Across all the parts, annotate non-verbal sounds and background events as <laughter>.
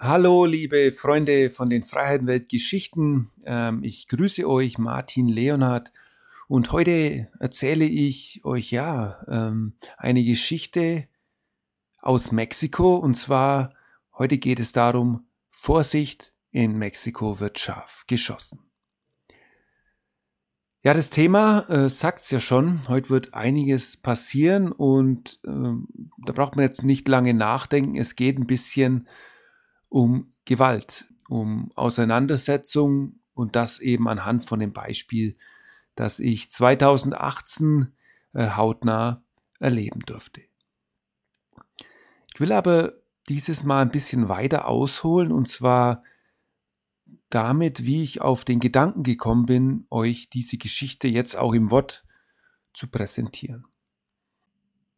Hallo, liebe Freunde von den Freiheitenwelt Geschichten. Ähm, ich grüße euch, Martin Leonard. Und heute erzähle ich euch ja ähm, eine Geschichte aus Mexiko. Und zwar heute geht es darum, Vorsicht, in Mexiko wird scharf geschossen. Ja, das Thema äh, sagt es ja schon. Heute wird einiges passieren und äh, da braucht man jetzt nicht lange nachdenken. Es geht ein bisschen um Gewalt, um Auseinandersetzung und das eben anhand von dem Beispiel, das ich 2018 äh, hautnah erleben durfte. Ich will aber dieses Mal ein bisschen weiter ausholen und zwar damit, wie ich auf den Gedanken gekommen bin, euch diese Geschichte jetzt auch im Wort zu präsentieren.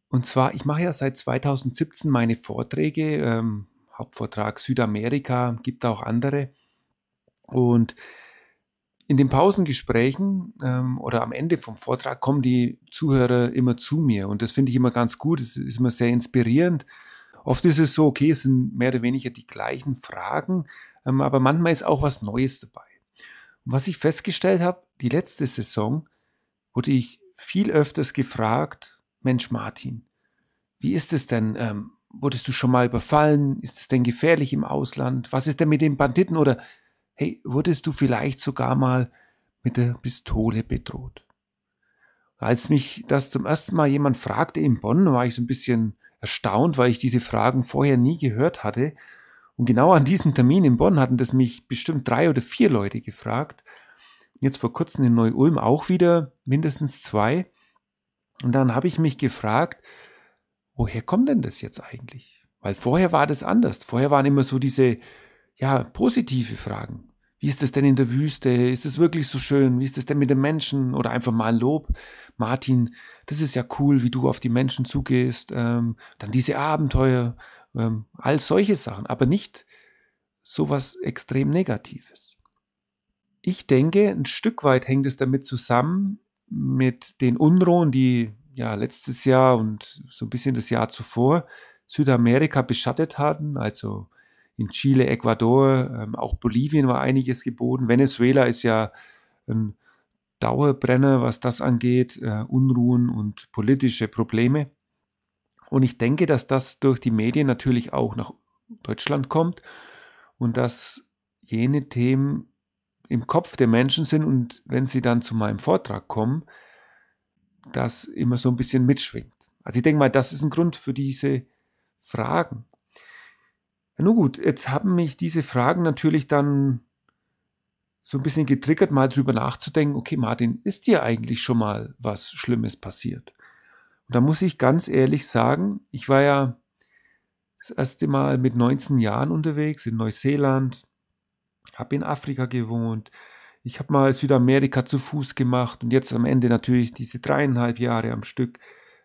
Und zwar, ich mache ja seit 2017 meine Vorträge, ähm, Hauptvortrag Südamerika, gibt auch andere. Und in den Pausengesprächen ähm, oder am Ende vom Vortrag kommen die Zuhörer immer zu mir und das finde ich immer ganz gut, es ist immer sehr inspirierend. Oft ist es so, okay, es sind mehr oder weniger die gleichen Fragen, ähm, aber manchmal ist auch was Neues dabei. Und was ich festgestellt habe, die letzte Saison wurde ich viel öfters gefragt, Mensch Martin, wie ist es denn? Ähm, wurdest du schon mal überfallen? Ist es denn gefährlich im Ausland? Was ist denn mit den Banditen? Oder hey, wurdest du vielleicht sogar mal mit der Pistole bedroht? Als mich das zum ersten Mal jemand fragte in Bonn, war ich so ein bisschen erstaunt, weil ich diese Fragen vorher nie gehört hatte. Und genau an diesem Termin in Bonn hatten das mich bestimmt drei oder vier Leute gefragt. Jetzt vor kurzem in Neu-Ulm auch wieder mindestens zwei. Und dann habe ich mich gefragt, woher kommt denn das jetzt eigentlich? Weil vorher war das anders. Vorher waren immer so diese, ja, positive Fragen. Wie ist es denn in der Wüste? Ist es wirklich so schön? Wie ist es denn mit den Menschen? Oder einfach mal Lob. Martin, das ist ja cool, wie du auf die Menschen zugehst. Ähm, dann diese Abenteuer, ähm, all solche Sachen, aber nicht sowas extrem Negatives. Ich denke, ein Stück weit hängt es damit zusammen mit den Unruhen, die ja, letztes Jahr und so ein bisschen das Jahr zuvor Südamerika beschattet hatten, also in Chile, Ecuador, ähm, auch Bolivien war einiges geboten. Venezuela ist ja ein Dauerbrenner, was das angeht, äh, Unruhen und politische Probleme. Und ich denke, dass das durch die Medien natürlich auch nach Deutschland kommt und dass jene Themen im Kopf der Menschen sind und wenn sie dann zu meinem Vortrag kommen, das immer so ein bisschen mitschwingt. Also ich denke mal, das ist ein Grund für diese Fragen. Nun gut, jetzt haben mich diese Fragen natürlich dann so ein bisschen getriggert, mal drüber nachzudenken, okay, Martin, ist dir eigentlich schon mal was Schlimmes passiert? Und da muss ich ganz ehrlich sagen, ich war ja das erste Mal mit 19 Jahren unterwegs in Neuseeland, habe in Afrika gewohnt, ich habe mal Südamerika zu Fuß gemacht und jetzt am Ende natürlich diese dreieinhalb Jahre am Stück.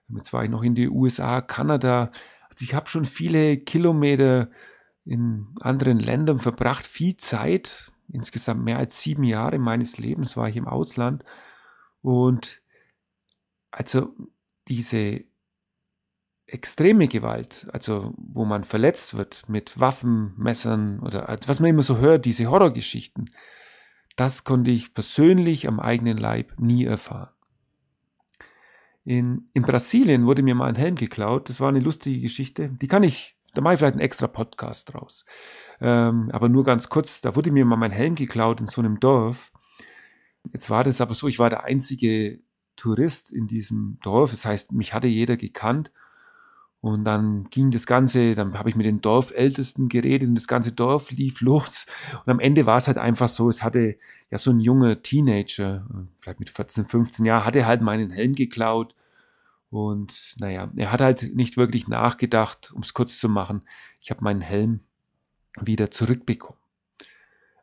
Jetzt war ich noch in die USA, Kanada. Also ich habe schon viele Kilometer in anderen Ländern verbracht, viel Zeit. Insgesamt mehr als sieben Jahre meines Lebens war ich im Ausland. Und also diese extreme Gewalt, also wo man verletzt wird mit Waffen, Messern oder also was man immer so hört, diese Horrorgeschichten, das konnte ich persönlich am eigenen Leib nie erfahren. In, in Brasilien wurde mir mal ein Helm geklaut. Das war eine lustige Geschichte. Die kann ich, da mache ich vielleicht einen extra Podcast draus. Ähm, aber nur ganz kurz, da wurde mir mal mein Helm geklaut in so einem Dorf. Jetzt war das aber so, ich war der einzige Tourist in diesem Dorf. Das heißt, mich hatte jeder gekannt. Und dann ging das Ganze, dann habe ich mit den Dorfältesten geredet und das ganze Dorf lief los. Und am Ende war es halt einfach so, es hatte ja so ein junger Teenager, vielleicht mit 14, 15 Jahren, hatte halt meinen Helm geklaut. Und naja, er hat halt nicht wirklich nachgedacht, um es kurz zu machen. Ich habe meinen Helm wieder zurückbekommen.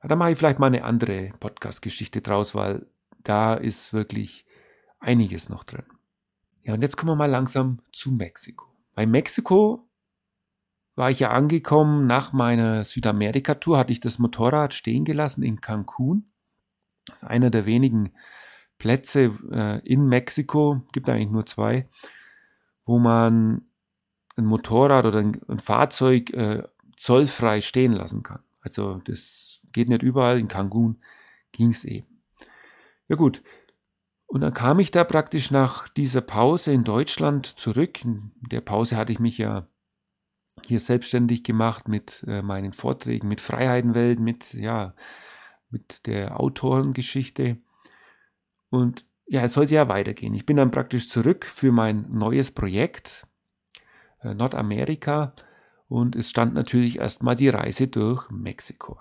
Ja, da mache ich vielleicht mal eine andere Podcast-Geschichte draus, weil da ist wirklich einiges noch drin. Ja, und jetzt kommen wir mal langsam zu Mexiko. Bei Mexiko war ich ja angekommen. Nach meiner Südamerika-Tour hatte ich das Motorrad stehen gelassen in Cancun. Das ist einer der wenigen Plätze äh, in Mexiko, gibt eigentlich nur zwei, wo man ein Motorrad oder ein, ein Fahrzeug äh, zollfrei stehen lassen kann. Also das geht nicht überall, in Cancun ging es eben. Ja gut, und dann kam ich da praktisch nach dieser Pause in Deutschland zurück. In der Pause hatte ich mich ja hier selbstständig gemacht mit äh, meinen Vorträgen, mit Freiheitenwelt, mit, ja, mit der Autorengeschichte. Und ja, es sollte ja weitergehen. Ich bin dann praktisch zurück für mein neues Projekt, äh, Nordamerika. Und es stand natürlich erstmal die Reise durch Mexiko.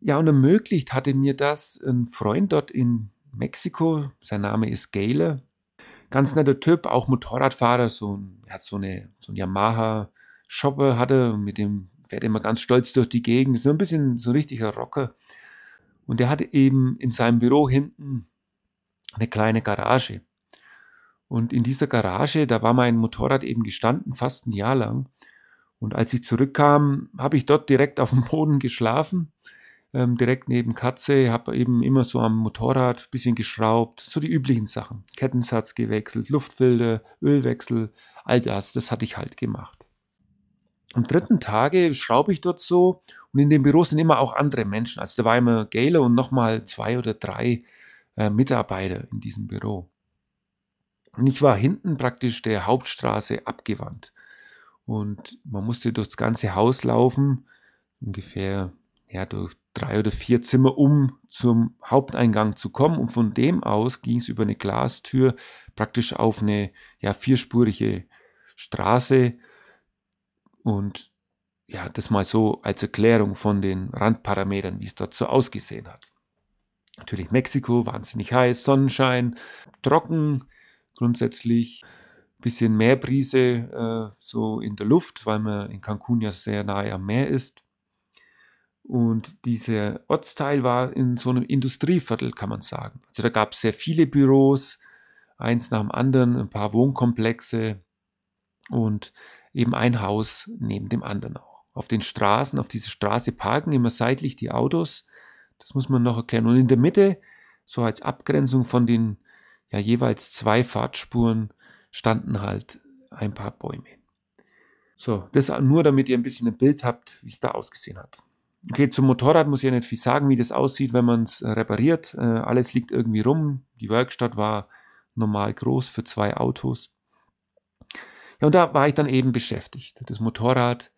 Ja, und ermöglicht hatte mir das ein Freund dort in Mexiko. Sein Name ist Gale. Ganz netter Typ, auch Motorradfahrer. So er hat so eine so ein Yamaha Shopper hatte mit dem fährt immer ganz stolz durch die Gegend. So ein bisschen so ein richtiger Rocker. Und der hatte eben in seinem Büro hinten eine kleine Garage. Und in dieser Garage, da war mein Motorrad eben gestanden, fast ein Jahr lang. Und als ich zurückkam, habe ich dort direkt auf dem Boden geschlafen ähm, direkt neben Katze, habe eben immer so am Motorrad ein bisschen geschraubt, so die üblichen Sachen. Kettensatz gewechselt, Luftfilter, Ölwechsel, all das, das hatte ich halt gemacht. Am dritten Tage schraube ich dort so und in dem Büro sind immer auch andere Menschen. Also da war immer Gale und nochmal zwei oder drei äh, Mitarbeiter in diesem Büro. Und ich war hinten praktisch der Hauptstraße abgewandt. Und man musste durchs ganze Haus laufen, ungefähr ja, durch drei oder vier Zimmer, um zum Haupteingang zu kommen. Und von dem aus ging es über eine Glastür praktisch auf eine ja, vierspurige Straße. Und ja, das mal so als Erklärung von den Randparametern, wie es dort so ausgesehen hat. Natürlich Mexiko, wahnsinnig heiß, Sonnenschein, trocken, grundsätzlich bisschen mehr Brise äh, so in der Luft, weil man in Cancun ja sehr nahe am Meer ist. Und dieser Ortsteil war in so einem Industrieviertel, kann man sagen. Also da gab es sehr viele Büros, eins nach dem anderen, ein paar Wohnkomplexe und eben ein Haus neben dem anderen auch. Auf den Straßen, auf dieser Straße parken immer seitlich die Autos. Das muss man noch erkennen. Und in der Mitte, so als Abgrenzung von den ja jeweils zwei Fahrtspuren, standen halt ein paar Bäume. So, das nur damit ihr ein bisschen ein Bild habt, wie es da ausgesehen hat. Okay, zum Motorrad muss ich ja nicht viel sagen, wie das aussieht, wenn man es äh, repariert. Äh, alles liegt irgendwie rum. Die Werkstatt war normal groß für zwei Autos. Ja, und da war ich dann eben beschäftigt, das Motorrad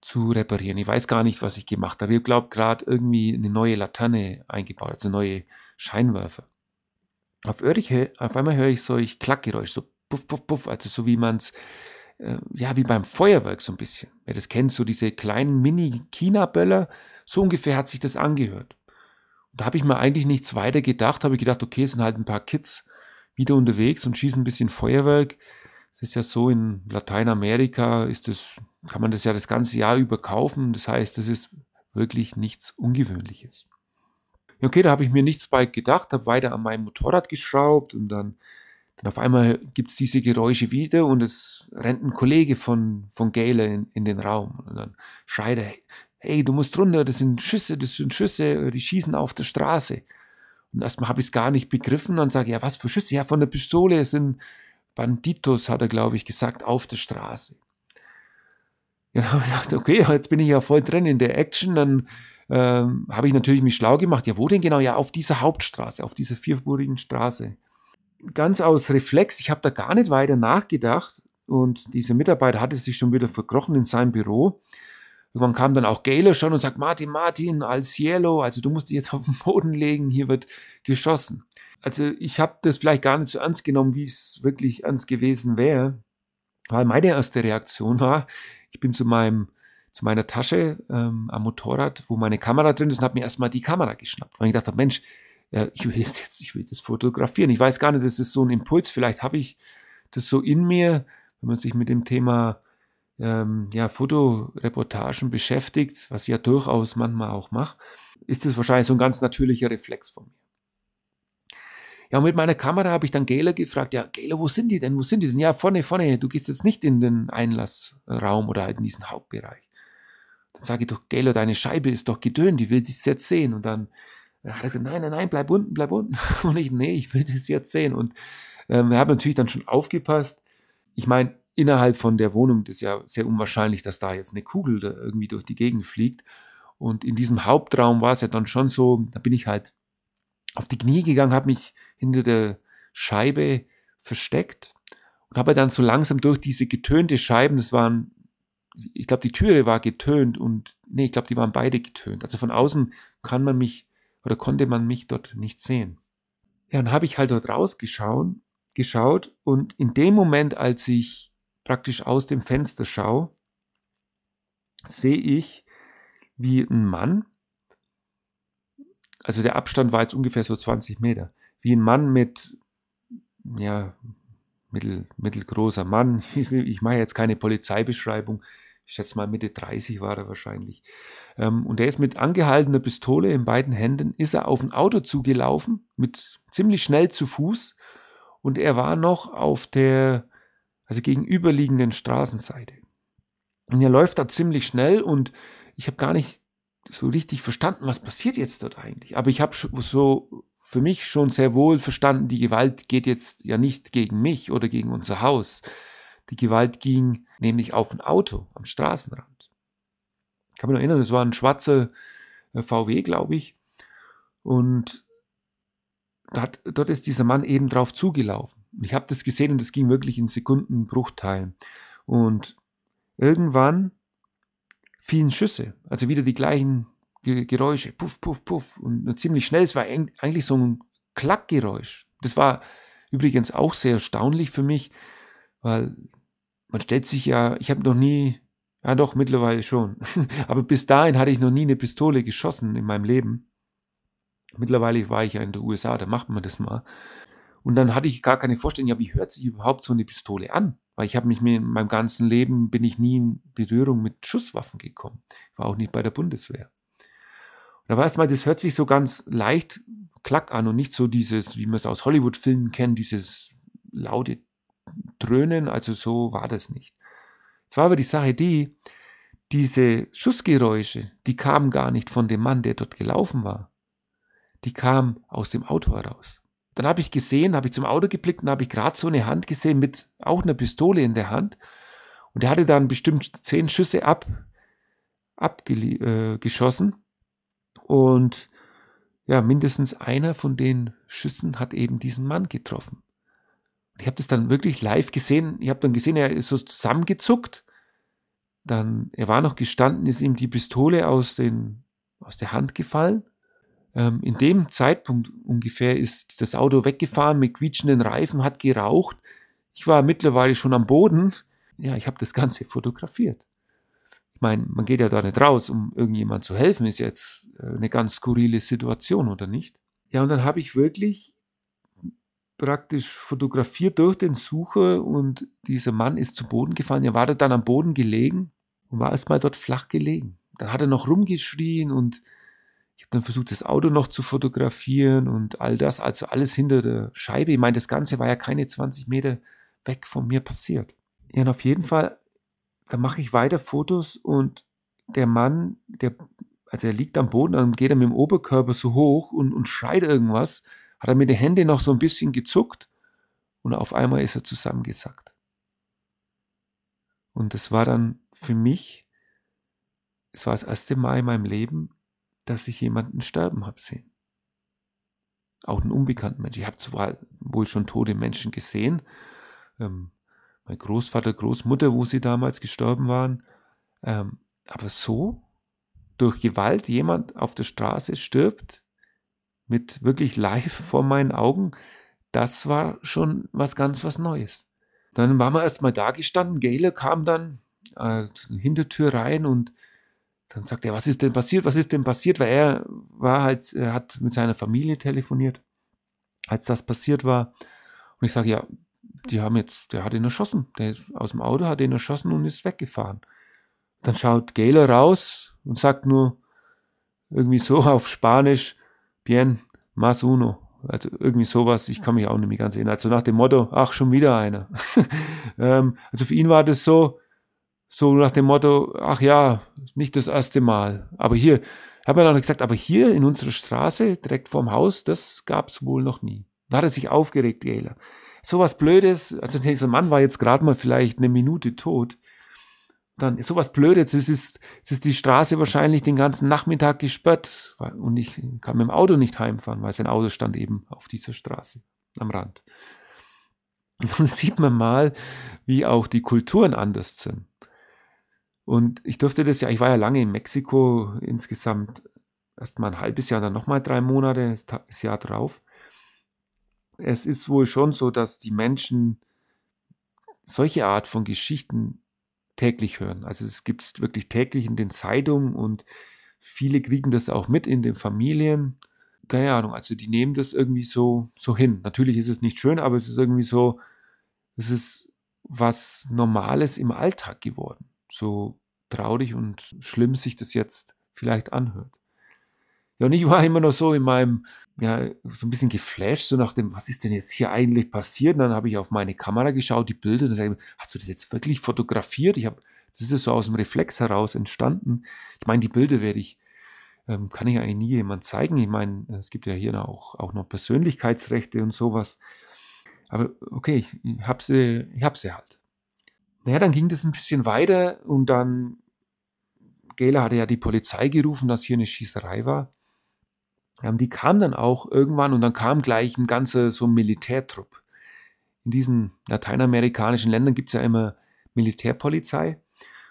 zu reparieren. Ich weiß gar nicht, was ich gemacht habe. Ich glaube gerade irgendwie eine neue Laterne eingebaut, also neue Scheinwerfer. Auf, auf einmal höre ich solch Klackgeräusch, so puff, puff, puff, also so wie man es äh, ja, wie beim Feuerwerk so ein bisschen. Wer das kennt, so diese kleinen Mini-China-Böller, so ungefähr hat sich das angehört. Und da habe ich mir eigentlich nichts weiter gedacht, habe ich gedacht, okay, es sind halt ein paar Kids wieder unterwegs und schießen ein bisschen Feuerwerk. Es ist ja so, in Lateinamerika ist das, kann man das ja das ganze Jahr über kaufen. Das heißt, das ist wirklich nichts Ungewöhnliches. Okay, da habe ich mir nichts bei gedacht, habe weiter an meinem Motorrad geschraubt und dann dann auf einmal gibt es diese Geräusche wieder und es rennt ein Kollege von, von Gale in, in den Raum. Und dann schreit er, hey, du musst runter, das sind Schüsse, das sind Schüsse, die schießen auf der Straße. Und erstmal habe ich es gar nicht begriffen und sage, ja, was für Schüsse? Ja, von der Pistole es sind Banditos, hat er, glaube ich, gesagt, auf der Straße. Ja, <laughs> dann habe ich gedacht, okay, jetzt bin ich ja voll drin in der Action. Dann ähm, habe ich natürlich mich schlau gemacht. Ja, wo denn genau? Ja, auf dieser Hauptstraße, auf dieser vierspurigen Straße ganz aus Reflex, ich habe da gar nicht weiter nachgedacht und dieser Mitarbeiter hatte sich schon wieder verkrochen in seinem Büro. Irgendwann kam dann auch Gaylor schon und sagt, Martin, Martin, al cielo, also du musst dich jetzt <laughs> auf den Boden legen, hier wird geschossen. Also ich habe das vielleicht gar nicht so ernst genommen, wie es wirklich ernst gewesen wäre, weil meine erste Reaktion war, ich bin zu meinem zu meiner Tasche ähm, am Motorrad, wo meine Kamera drin ist und habe mir erstmal die Kamera geschnappt, weil ich dachte, Mensch, ja, ich will jetzt, ich will das fotografieren. Ich weiß gar nicht, das ist so ein Impuls. Vielleicht habe ich das so in mir, wenn man sich mit dem Thema ähm, ja, Fotoreportagen beschäftigt, was ich ja durchaus manchmal auch mache, ist das wahrscheinlich so ein ganz natürlicher Reflex von mir. Ja, und mit meiner Kamera habe ich dann Gela gefragt, ja, Gela, wo sind die denn? Wo sind die denn? Ja, vorne, vorne, du gehst jetzt nicht in den Einlassraum oder halt in diesen Hauptbereich. Dann sage ich doch, Gela, deine Scheibe ist doch gedöhnt, die will dich jetzt sehen. Und dann da hat er gesagt, nein, nein, nein, bleib unten, bleib unten. <laughs> Und ich, nee, ich will das jetzt sehen. Und ähm, wir haben natürlich dann schon aufgepasst. Ich meine, innerhalb von der Wohnung, ist ja sehr unwahrscheinlich, dass da jetzt eine Kugel irgendwie durch die Gegend fliegt. Und in diesem Hauptraum war es ja dann schon so, da bin ich halt auf die Knie gegangen, habe mich hinter der Scheibe versteckt und habe dann so langsam durch diese getönte Scheiben, das waren, ich glaube, die Türe war getönt und, nee, ich glaube, die waren beide getönt. Also von außen kann man mich oder konnte man mich dort nicht sehen. Ja, und habe ich halt dort rausgeschaut geschaut und in dem Moment, als ich praktisch aus dem Fenster schaue, sehe ich, wie ein Mann, also der Abstand war jetzt ungefähr so 20 Meter, wie ein Mann mit, ja, mittel, mittelgroßer Mann, <laughs> ich mache jetzt keine Polizeibeschreibung, ich schätze mal Mitte 30 war er wahrscheinlich. Ähm, und er ist mit angehaltener Pistole in beiden Händen, ist er auf ein Auto zugelaufen, mit ziemlich schnell zu Fuß. Und er war noch auf der, also gegenüberliegenden Straßenseite. Und er läuft da ziemlich schnell und ich habe gar nicht so richtig verstanden, was passiert jetzt dort eigentlich. Aber ich habe so für mich schon sehr wohl verstanden, die Gewalt geht jetzt ja nicht gegen mich oder gegen unser Haus. Die Gewalt ging nämlich auf ein Auto am Straßenrand. Ich kann mich noch erinnern, es war ein schwarzer äh, VW, glaube ich. Und dort, dort ist dieser Mann eben drauf zugelaufen. Ich habe das gesehen und es ging wirklich in Sekundenbruchteilen. Und irgendwann fielen Schüsse, also wieder die gleichen Geräusche, puff, puff, puff. Und ziemlich schnell, es war eigentlich so ein Klackgeräusch. Das war übrigens auch sehr erstaunlich für mich, weil man stellt sich ja, ich habe noch nie, ja doch, mittlerweile schon, <laughs> aber bis dahin hatte ich noch nie eine Pistole geschossen in meinem Leben. Mittlerweile war ich ja in den USA, da macht man das mal. Und dann hatte ich gar keine Vorstellung, ja, wie hört sich überhaupt so eine Pistole an? Weil ich habe mich in meinem ganzen Leben, bin ich nie in Berührung mit Schusswaffen gekommen. Ich war auch nicht bei der Bundeswehr. Und da es mal, das hört sich so ganz leicht klack an und nicht so dieses, wie man es aus Hollywood-Filmen kennt, dieses laute Dröhnen, also so war das nicht. Es war aber die Sache die, diese Schussgeräusche, die kamen gar nicht von dem Mann, der dort gelaufen war. Die kamen aus dem Auto heraus. Dann habe ich gesehen, habe ich zum Auto geblickt und habe ich gerade so eine Hand gesehen mit auch einer Pistole in der Hand. Und er hatte dann bestimmt zehn Schüsse ab, abgeschossen. Äh, und ja, mindestens einer von den Schüssen hat eben diesen Mann getroffen. Ich habe das dann wirklich live gesehen. Ich habe dann gesehen, er ist so zusammengezuckt. Dann, er war noch gestanden, ist ihm die Pistole aus, den, aus der Hand gefallen. Ähm, in dem Zeitpunkt ungefähr ist das Auto weggefahren mit quietschenden Reifen, hat geraucht. Ich war mittlerweile schon am Boden. Ja, ich habe das Ganze fotografiert. Ich meine, man geht ja da nicht raus, um irgendjemand zu helfen. Ist jetzt äh, eine ganz skurrile Situation, oder nicht? Ja, und dann habe ich wirklich praktisch fotografiert durch den Sucher und dieser Mann ist zu Boden gefallen. Er war da dann am Boden gelegen und war erstmal dort flach gelegen. Dann hat er noch rumgeschrien und ich habe dann versucht, das Auto noch zu fotografieren und all das, also alles hinter der Scheibe. Ich meine, das Ganze war ja keine 20 Meter weg von mir passiert. Ja, und auf jeden Fall, da mache ich weiter Fotos und der Mann, der, also er liegt am Boden, dann geht er mit dem Oberkörper so hoch und, und schreit irgendwas hat er mit den Händen noch so ein bisschen gezuckt und auf einmal ist er zusammengesackt. Und das war dann für mich, es war das erste Mal in meinem Leben, dass ich jemanden sterben habe sehen. Auch einen unbekannten Menschen. Ich habe zwar wohl schon tote Menschen gesehen, ähm, mein Großvater, Großmutter, wo sie damals gestorben waren, ähm, aber so durch Gewalt jemand auf der Straße stirbt, mit wirklich live vor meinen Augen, das war schon was ganz was Neues. Dann waren wir erstmal da gestanden, Gayle kam dann äh, Hintertür rein und dann sagt er, was ist denn passiert, was ist denn passiert, weil er war halt, er hat mit seiner Familie telefoniert, als das passiert war. Und ich sage, ja, die haben jetzt, der hat ihn erschossen, der ist aus dem Auto, hat ihn erschossen und ist weggefahren. Dann schaut Gayle raus und sagt nur irgendwie so <laughs> auf Spanisch, bien, más uno. Also irgendwie sowas, ich kann mich auch nicht mehr ganz erinnern. Also nach dem Motto, ach, schon wieder einer. <laughs> ähm, also für ihn war das so, so nach dem Motto, ach ja, nicht das erste Mal. Aber hier, habe mir dann gesagt, aber hier in unserer Straße, direkt vorm Haus, das gab es wohl noch nie. Da hat er sich aufgeregt, Gela. Sowas Blödes, also dieser Mann war jetzt gerade mal vielleicht eine Minute tot. Dann sowas Blödes, es ist, es ist die Straße wahrscheinlich den ganzen Nachmittag gesperrt und ich kann mit dem Auto nicht heimfahren, weil sein Auto stand eben auf dieser Straße am Rand. Und dann <laughs> sieht man mal, wie auch die Kulturen anders sind. Und ich durfte das ja, ich war ja lange in Mexiko, insgesamt erst mal ein halbes Jahr, dann nochmal drei Monate, das Jahr drauf. Es ist wohl schon so, dass die Menschen solche Art von Geschichten täglich hören. Also es gibt es wirklich täglich in den Zeitungen und viele kriegen das auch mit in den Familien. Keine Ahnung, also die nehmen das irgendwie so, so hin. Natürlich ist es nicht schön, aber es ist irgendwie so, es ist was Normales im Alltag geworden. So traurig und schlimm sich das jetzt vielleicht anhört. Ja, und ich war immer noch so in meinem, ja, so ein bisschen geflasht, so nach dem, was ist denn jetzt hier eigentlich passiert? Und dann habe ich auf meine Kamera geschaut, die Bilder, und sage ich, hast du das jetzt wirklich fotografiert? Ich habe, das ist so aus dem Reflex heraus entstanden. Ich meine, die Bilder werde ich, ähm, kann ich eigentlich nie jemand zeigen. Ich meine, es gibt ja hier auch, auch noch Persönlichkeitsrechte und sowas. Aber okay, ich, habe sie, ich hab sie halt. Naja, dann ging das ein bisschen weiter und dann, Gela hatte ja die Polizei gerufen, dass hier eine Schießerei war. Ähm, die kam dann auch irgendwann und dann kam gleich ein ganzer so Militärtrupp. In diesen lateinamerikanischen Ländern gibt es ja immer Militärpolizei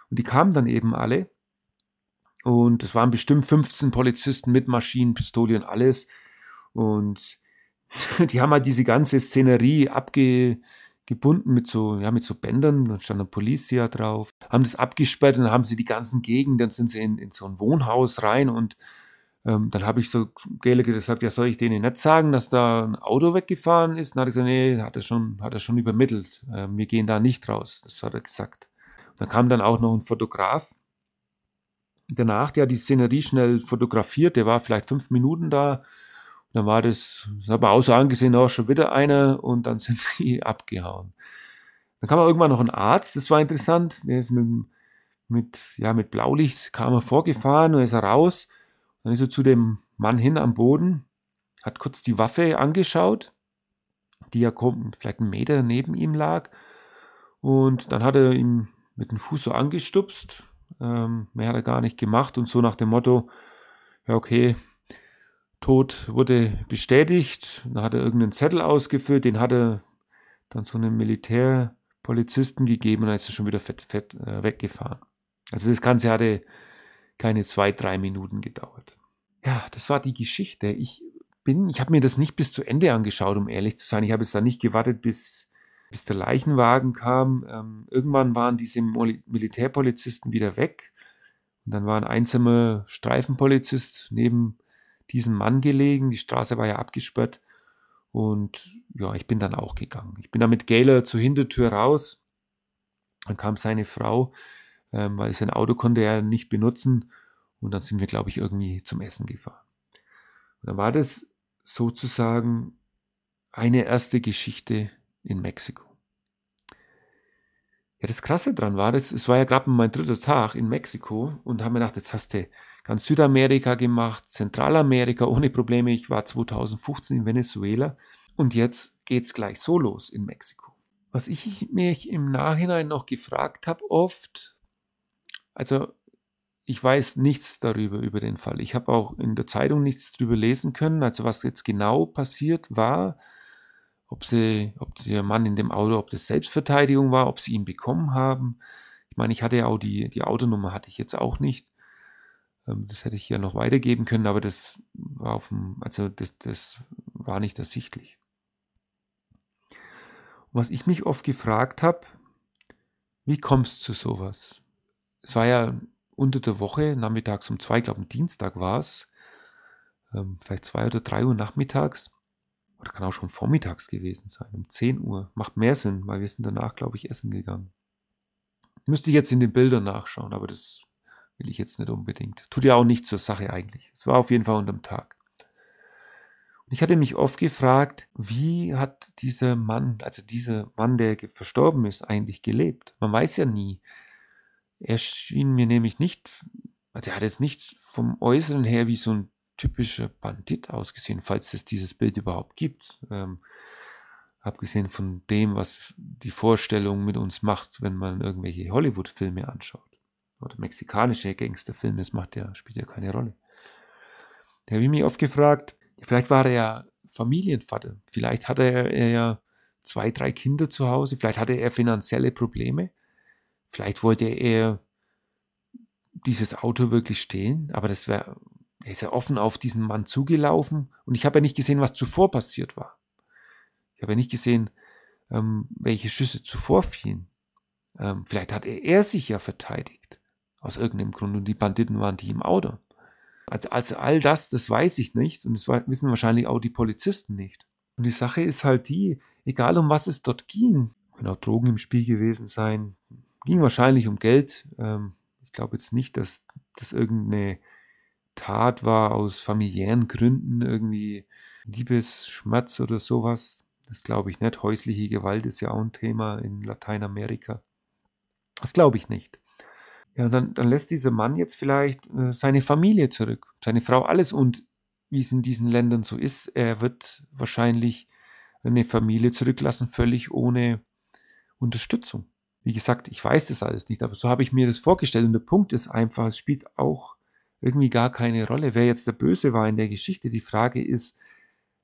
und die kamen dann eben alle und es waren bestimmt 15 Polizisten mit Maschinenpistole und alles und <laughs> die haben halt diese ganze Szenerie abge, gebunden mit so, ja, mit so Bändern, da stand eine Policia drauf, haben das abgesperrt und dann haben sie die ganzen Gegenden, dann sind sie in, in so ein Wohnhaus rein und ähm, dann habe ich so Gele gesagt, ja, soll ich denen nicht sagen, dass da ein Auto weggefahren ist? Dann hat er gesagt, nee, hat er schon, hat er schon übermittelt. Ähm, wir gehen da nicht raus. Das hat er gesagt. Und dann kam dann auch noch ein Fotograf. Danach, der die Szenerie schnell fotografiert, der war vielleicht fünf Minuten da dann war das, das hat man auch so angesehen, auch schon wieder einer und dann <laughs> sind die abgehauen. Dann kam irgendwann noch ein Arzt, das war interessant, der ist mit, mit, ja, mit Blaulicht kam er vorgefahren und ist er raus. Dann ist er zu dem Mann hin am Boden, hat kurz die Waffe angeschaut, die ja vielleicht einen Meter neben ihm lag. Und dann hat er ihn mit dem Fuß so angestupst. Ähm, mehr hat er gar nicht gemacht und so nach dem Motto, ja okay, Tod wurde bestätigt. Dann hat er irgendeinen Zettel ausgefüllt, den hat er dann so einem Militärpolizisten gegeben und dann ist er schon wieder fett, fett äh, weggefahren. Also das Ganze hatte keine zwei, drei Minuten gedauert. Ja, das war die Geschichte. Ich bin, ich habe mir das nicht bis zu Ende angeschaut, um ehrlich zu sein. Ich habe jetzt da nicht gewartet, bis, bis der Leichenwagen kam. Ähm, irgendwann waren diese Militärpolizisten wieder weg. Und dann war ein einsamer Streifenpolizist neben diesem Mann gelegen. Die Straße war ja abgesperrt. Und ja, ich bin dann auch gegangen. Ich bin dann mit Gaylor zur Hintertür raus. Dann kam seine Frau, ähm, weil sein Auto konnte er nicht benutzen. Und dann sind wir, glaube ich, irgendwie zum Essen gefahren. Und dann war das sozusagen eine erste Geschichte in Mexiko. Ja, das Krasse dran war, das, es war ja gerade mein dritter Tag in Mexiko und haben mir gedacht, jetzt hast du ganz Südamerika gemacht, Zentralamerika ohne Probleme. Ich war 2015 in Venezuela und jetzt geht es gleich so los in Mexiko. Was ich mich im Nachhinein noch gefragt habe oft, also ich weiß nichts darüber, über den Fall. Ich habe auch in der Zeitung nichts darüber lesen können, also was jetzt genau passiert war, ob, sie, ob der Mann in dem Auto, ob das Selbstverteidigung war, ob sie ihn bekommen haben. Ich meine, ich hatte ja auch die, die Autonummer, hatte ich jetzt auch nicht. Ähm, das hätte ich ja noch weitergeben können, aber das war auf dem, also das, das war nicht ersichtlich. Was ich mich oft gefragt habe, wie kommst du zu sowas? Es war ja unter der Woche, nachmittags um zwei, ich glaube am Dienstag war es, ähm, vielleicht zwei oder drei Uhr nachmittags, oder kann auch schon vormittags gewesen sein, um 10 Uhr. Macht mehr Sinn, weil wir sind danach, glaube ich, essen gegangen. Müsste ich jetzt in den Bildern nachschauen, aber das will ich jetzt nicht unbedingt. Tut ja auch nicht zur Sache eigentlich. Es war auf jeden Fall unterm Tag. Und ich hatte mich oft gefragt, wie hat dieser Mann, also dieser Mann, der verstorben ist, eigentlich gelebt? Man weiß ja nie. Er schien mir nämlich nicht, also er hat jetzt nicht vom Äußeren her wie so ein typischer Bandit ausgesehen, falls es dieses Bild überhaupt gibt. Ähm, Abgesehen von dem, was die Vorstellung mit uns macht, wenn man irgendwelche Hollywood-Filme anschaut. Oder mexikanische Gangsterfilme, das macht ja, spielt ja keine Rolle. Da habe ich mich oft gefragt, vielleicht war er ja Familienvater. Vielleicht hatte er ja zwei, drei Kinder zu Hause. Vielleicht hatte er finanzielle Probleme. Vielleicht wollte er dieses Auto wirklich stehlen. Aber das wäre, er ist ja offen auf diesen Mann zugelaufen. Und ich habe ja nicht gesehen, was zuvor passiert war. Ich habe ja nicht gesehen, ähm, welche Schüsse zuvor fielen. Ähm, vielleicht hat er, er sich ja verteidigt. Aus irgendeinem Grund. Und die Banditen waren die im Auto. Also, also all das, das weiß ich nicht. Und das wissen wahrscheinlich auch die Polizisten nicht. Und die Sache ist halt die, egal um was es dort ging, können auch Drogen im Spiel gewesen sein, ging wahrscheinlich um Geld. Ähm, ich glaube jetzt nicht, dass das irgendeine Tat war aus familiären Gründen, irgendwie Liebesschmerz oder sowas. Das glaube ich nicht. Häusliche Gewalt ist ja auch ein Thema in Lateinamerika. Das glaube ich nicht. Ja, und dann, dann lässt dieser Mann jetzt vielleicht äh, seine Familie zurück, seine Frau, alles. Und wie es in diesen Ländern so ist, er wird wahrscheinlich eine Familie zurücklassen, völlig ohne Unterstützung. Wie gesagt, ich weiß das alles nicht, aber so habe ich mir das vorgestellt. Und der Punkt ist einfach, es spielt auch irgendwie gar keine Rolle, wer jetzt der Böse war in der Geschichte. Die Frage ist,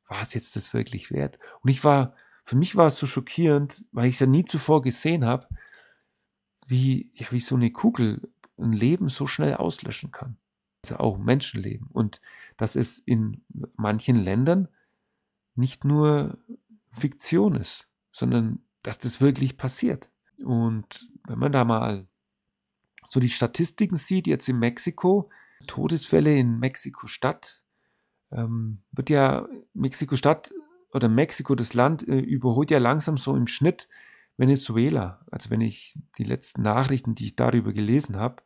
war es jetzt das wirklich wert? Und ich war, für mich war es so schockierend, weil ich es ja nie zuvor gesehen habe, wie, ja, wie so eine Kugel ein Leben so schnell auslöschen kann. Also auch Menschenleben. Und dass es in manchen Ländern nicht nur Fiktion ist, sondern dass das wirklich passiert. Und wenn man da mal so die Statistiken sieht, jetzt in Mexiko, Todesfälle in Mexiko-Stadt, ähm, wird ja Mexiko-Stadt oder Mexiko, das Land, äh, überholt ja langsam so im Schnitt Venezuela. Also wenn ich die letzten Nachrichten, die ich darüber gelesen habe,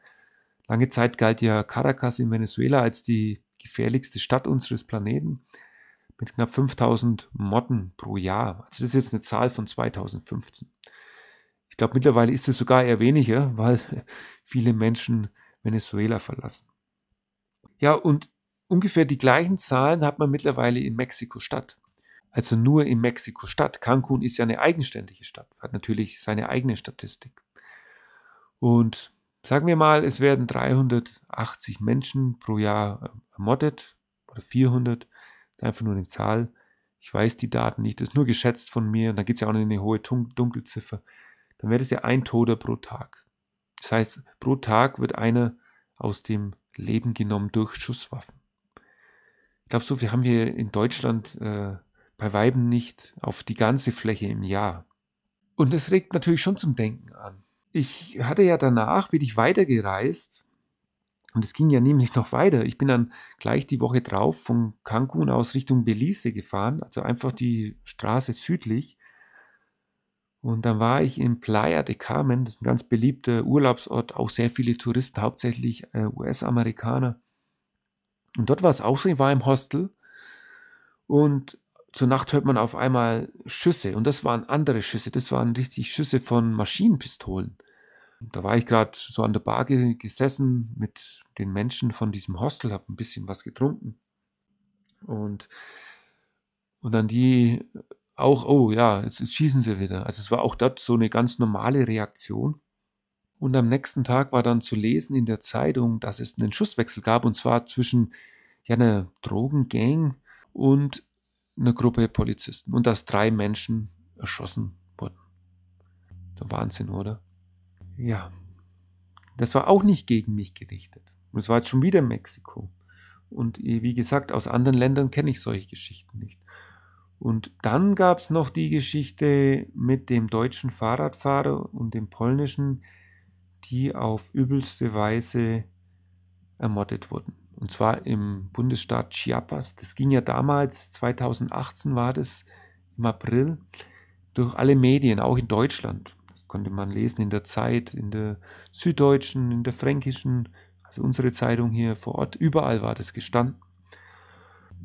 lange Zeit galt ja Caracas in Venezuela als die gefährlichste Stadt unseres Planeten mit knapp 5000 Motten pro Jahr. Also das ist jetzt eine Zahl von 2015. Ich glaube, mittlerweile ist es sogar eher weniger, weil viele Menschen Venezuela verlassen. Ja, und ungefähr die gleichen Zahlen hat man mittlerweile in Mexiko-Stadt. Also nur in Mexiko-Stadt. Cancun ist ja eine eigenständige Stadt, hat natürlich seine eigene Statistik. Und sagen wir mal, es werden 380 Menschen pro Jahr ermordet oder 400 einfach nur eine Zahl. Ich weiß die Daten nicht, das ist nur geschätzt von mir. Und dann geht es ja auch in eine hohe Dunkelziffer. Dann wäre das ja ein Toter pro Tag. Das heißt, pro Tag wird einer aus dem Leben genommen durch Schusswaffen. Ich glaube, so viel haben wir in Deutschland äh, bei Weiben nicht auf die ganze Fläche im Jahr. Und es regt natürlich schon zum Denken an. Ich hatte ja danach, bin ich weitergereist und es ging ja nämlich noch weiter. Ich bin dann gleich die Woche drauf von Cancun aus Richtung Belize gefahren, also einfach die Straße südlich. Und dann war ich in Playa de Carmen, das ist ein ganz beliebter Urlaubsort, auch sehr viele Touristen, hauptsächlich äh, US-Amerikaner. Und dort war es auch so, ich war im Hostel und zur Nacht hört man auf einmal Schüsse und das waren andere Schüsse, das waren richtig Schüsse von Maschinenpistolen. Da war ich gerade so an der Bar gesessen mit den Menschen von diesem Hostel, habe ein bisschen was getrunken. Und, und dann die auch, oh ja, jetzt, jetzt schießen sie wieder. Also es war auch dort so eine ganz normale Reaktion. Und am nächsten Tag war dann zu lesen in der Zeitung, dass es einen Schusswechsel gab, und zwar zwischen ja, einer Drogengang und einer Gruppe Polizisten. Und dass drei Menschen erschossen wurden. Der Wahnsinn, oder? ja, das war auch nicht gegen mich gerichtet. Und es war jetzt schon wieder Mexiko. Und wie gesagt, aus anderen Ländern kenne ich solche Geschichten nicht. Und dann gab es noch die Geschichte mit dem deutschen Fahrradfahrer und dem polnischen, die auf übelste Weise ermordet wurden. Und zwar im Bundesstaat Chiapas. Das ging ja damals, 2018 war das, im April, durch alle Medien, auch in Deutschland konnte man lesen in der Zeit, in der Süddeutschen, in der Fränkischen, also unsere Zeitung hier vor Ort, überall war das gestanden.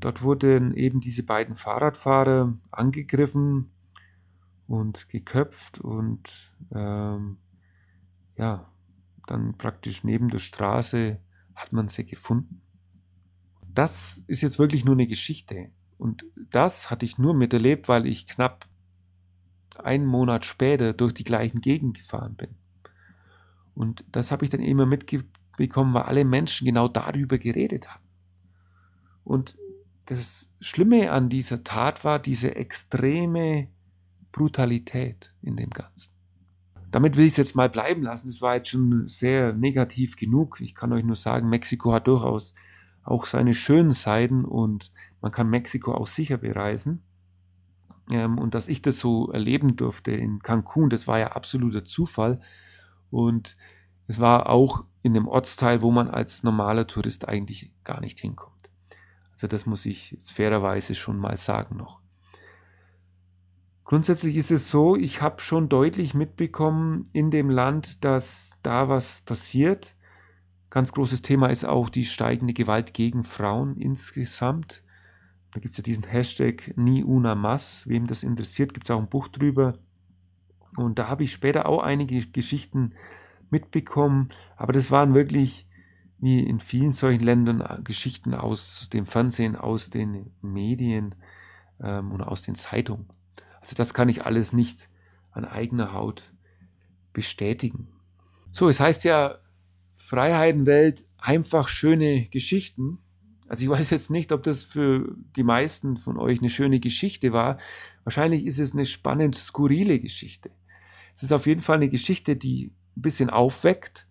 Dort wurden eben diese beiden Fahrradfahrer angegriffen und geköpft und ähm, ja, dann praktisch neben der Straße hat man sie gefunden. Das ist jetzt wirklich nur eine Geschichte. Und das hatte ich nur miterlebt, weil ich knapp einen Monat später durch die gleichen Gegend gefahren bin. Und das habe ich dann immer mitbekommen, weil alle Menschen genau darüber geredet haben. Und das Schlimme an dieser Tat war diese extreme Brutalität in dem Ganzen. Damit will ich es jetzt mal bleiben lassen. Das war jetzt schon sehr negativ genug. Ich kann euch nur sagen, Mexiko hat durchaus auch seine schönen Seiten und man kann Mexiko auch sicher bereisen. Ähm, und dass ich das so erleben durfte in Cancun, das war ja absoluter Zufall. Und es war auch in dem Ortsteil, wo man als normaler Tourist eigentlich gar nicht hinkommt. Also das muss ich fairerweise schon mal sagen noch. Grundsätzlich ist es so, ich habe schon deutlich mitbekommen in dem Land, dass da was passiert. Ganz großes Thema ist auch die steigende Gewalt gegen Frauen insgesamt. Da gibt es ja diesen Hashtag Nie una más. Wem das interessiert, gibt es auch ein Buch drüber. Und da habe ich später auch einige Geschichten mitbekommen. Aber das waren wirklich wie in vielen solchen Ländern äh, Geschichten aus dem Fernsehen, aus den Medien ähm, und aus den Zeitungen. Also das kann ich alles nicht an eigener Haut bestätigen. So, es heißt ja Freiheitenwelt, einfach schöne Geschichten. Also ich weiß jetzt nicht, ob das für die meisten von euch eine schöne Geschichte war. Wahrscheinlich ist es eine spannend skurrile Geschichte. Es ist auf jeden Fall eine Geschichte, die ein bisschen aufweckt,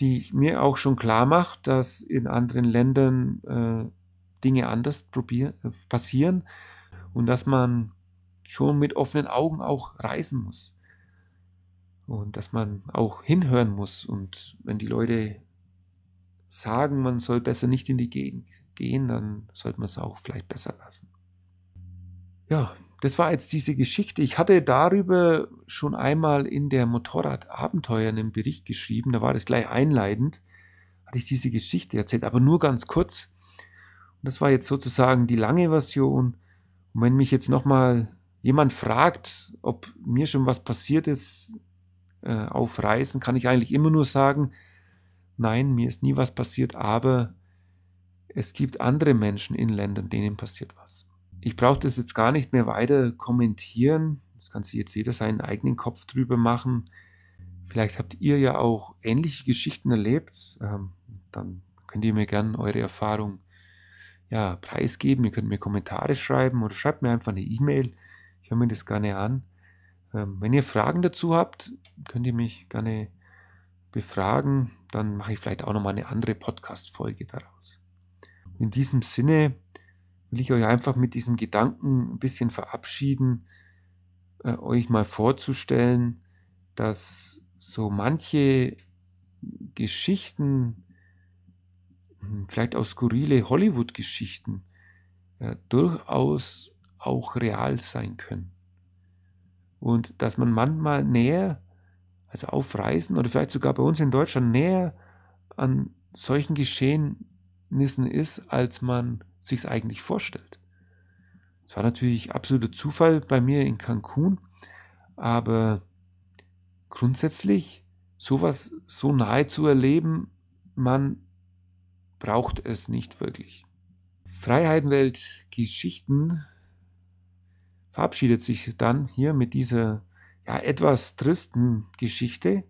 die mir auch schon klar macht, dass in anderen Ländern äh, Dinge anders probier, äh, passieren und dass man schon mit offenen Augen auch reisen muss. Und dass man auch hinhören muss. Und wenn die Leute sagen, man soll besser nicht in die Gegend gehen, dann sollte man es auch vielleicht besser lassen. Ja, das war jetzt diese Geschichte. Ich hatte darüber schon einmal in der Motorradabenteuer einen Bericht geschrieben. Da war das gleich einleitend. Hatte ich diese Geschichte erzählt, aber nur ganz kurz. Und das war jetzt sozusagen die lange Version. Und wenn mich jetzt nochmal jemand fragt, ob mir schon was passiert ist äh, auf Reisen, kann ich eigentlich immer nur sagen, nein, mir ist nie was passiert, aber es gibt andere Menschen in Ländern, denen passiert was ich brauche das jetzt gar nicht mehr weiter kommentieren. Das kann sich jetzt jeder seinen eigenen Kopf drüber machen. Vielleicht habt ihr ja auch ähnliche Geschichten erlebt. Ähm, dann könnt ihr mir gerne eure Erfahrung ja, preisgeben. Ihr könnt mir Kommentare schreiben oder schreibt mir einfach eine E-Mail. Ich höre mir das gerne an. Ähm, wenn ihr Fragen dazu habt, könnt ihr mich gerne befragen. Dann mache ich vielleicht auch nochmal eine andere Podcast-Folge daraus. In diesem Sinne will ich euch einfach mit diesem Gedanken ein bisschen verabschieden, äh, euch mal vorzustellen, dass so manche Geschichten, hm, vielleicht auch skurrile Hollywood-Geschichten, äh, durchaus auch real sein können. Und dass man manchmal näher, also auf Reisen oder vielleicht sogar bei uns in Deutschland näher an solchen Geschehnissen ist, als man sich es eigentlich vorstellt. Es war natürlich absoluter Zufall bei mir in Cancun, aber grundsätzlich sowas so nahe zu erleben, man braucht es nicht wirklich. Freiheitenwelt Geschichten verabschiedet sich dann hier mit dieser ja, etwas tristen Geschichte,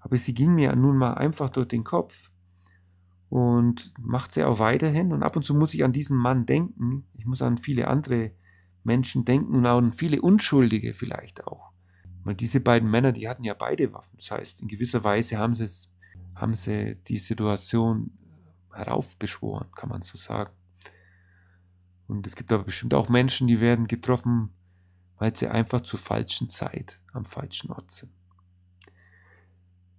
aber sie ging mir nun mal einfach durch den Kopf und macht sie auch weiterhin. Und ab und zu muss ich an diesen Mann denken. Ich muss an viele andere Menschen denken und auch an viele Unschuldige vielleicht auch. Weil diese beiden Männer, die hatten ja beide Waffen. Das heißt, in gewisser Weise haben sie, es, haben sie die Situation heraufbeschworen, kann man so sagen. Und es gibt aber bestimmt auch Menschen, die werden getroffen, weil sie einfach zur falschen Zeit am falschen Ort sind.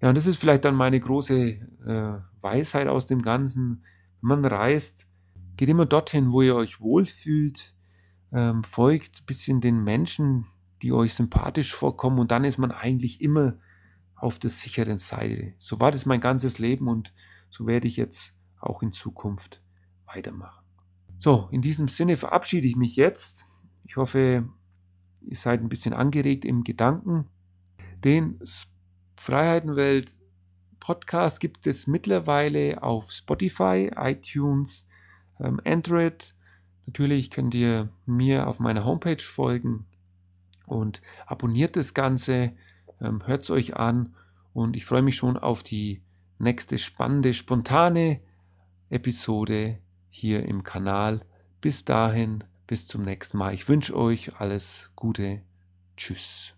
Ja, und das ist vielleicht dann meine große äh, Weisheit aus dem Ganzen. Wenn man reist, geht immer dorthin, wo ihr euch wohlfühlt, ähm, folgt ein bisschen den Menschen, die euch sympathisch vorkommen und dann ist man eigentlich immer auf der sicheren Seite. So war das mein ganzes Leben und so werde ich jetzt auch in Zukunft weitermachen. So, in diesem Sinne verabschiede ich mich jetzt. Ich hoffe, ihr seid ein bisschen angeregt im Gedanken. Den Freiheitenwelt Podcast gibt es mittlerweile auf Spotify, iTunes, ähm, Android. Natürlich könnt ihr mir auf meiner Homepage folgen und abonniert das Ganze, ähm, hört es euch an und ich freue mich schon auf die nächste spannende, spontane Episode hier im Kanal. Bis dahin, bis zum nächsten Mal. Ich wünsche euch alles Gute. Tschüss.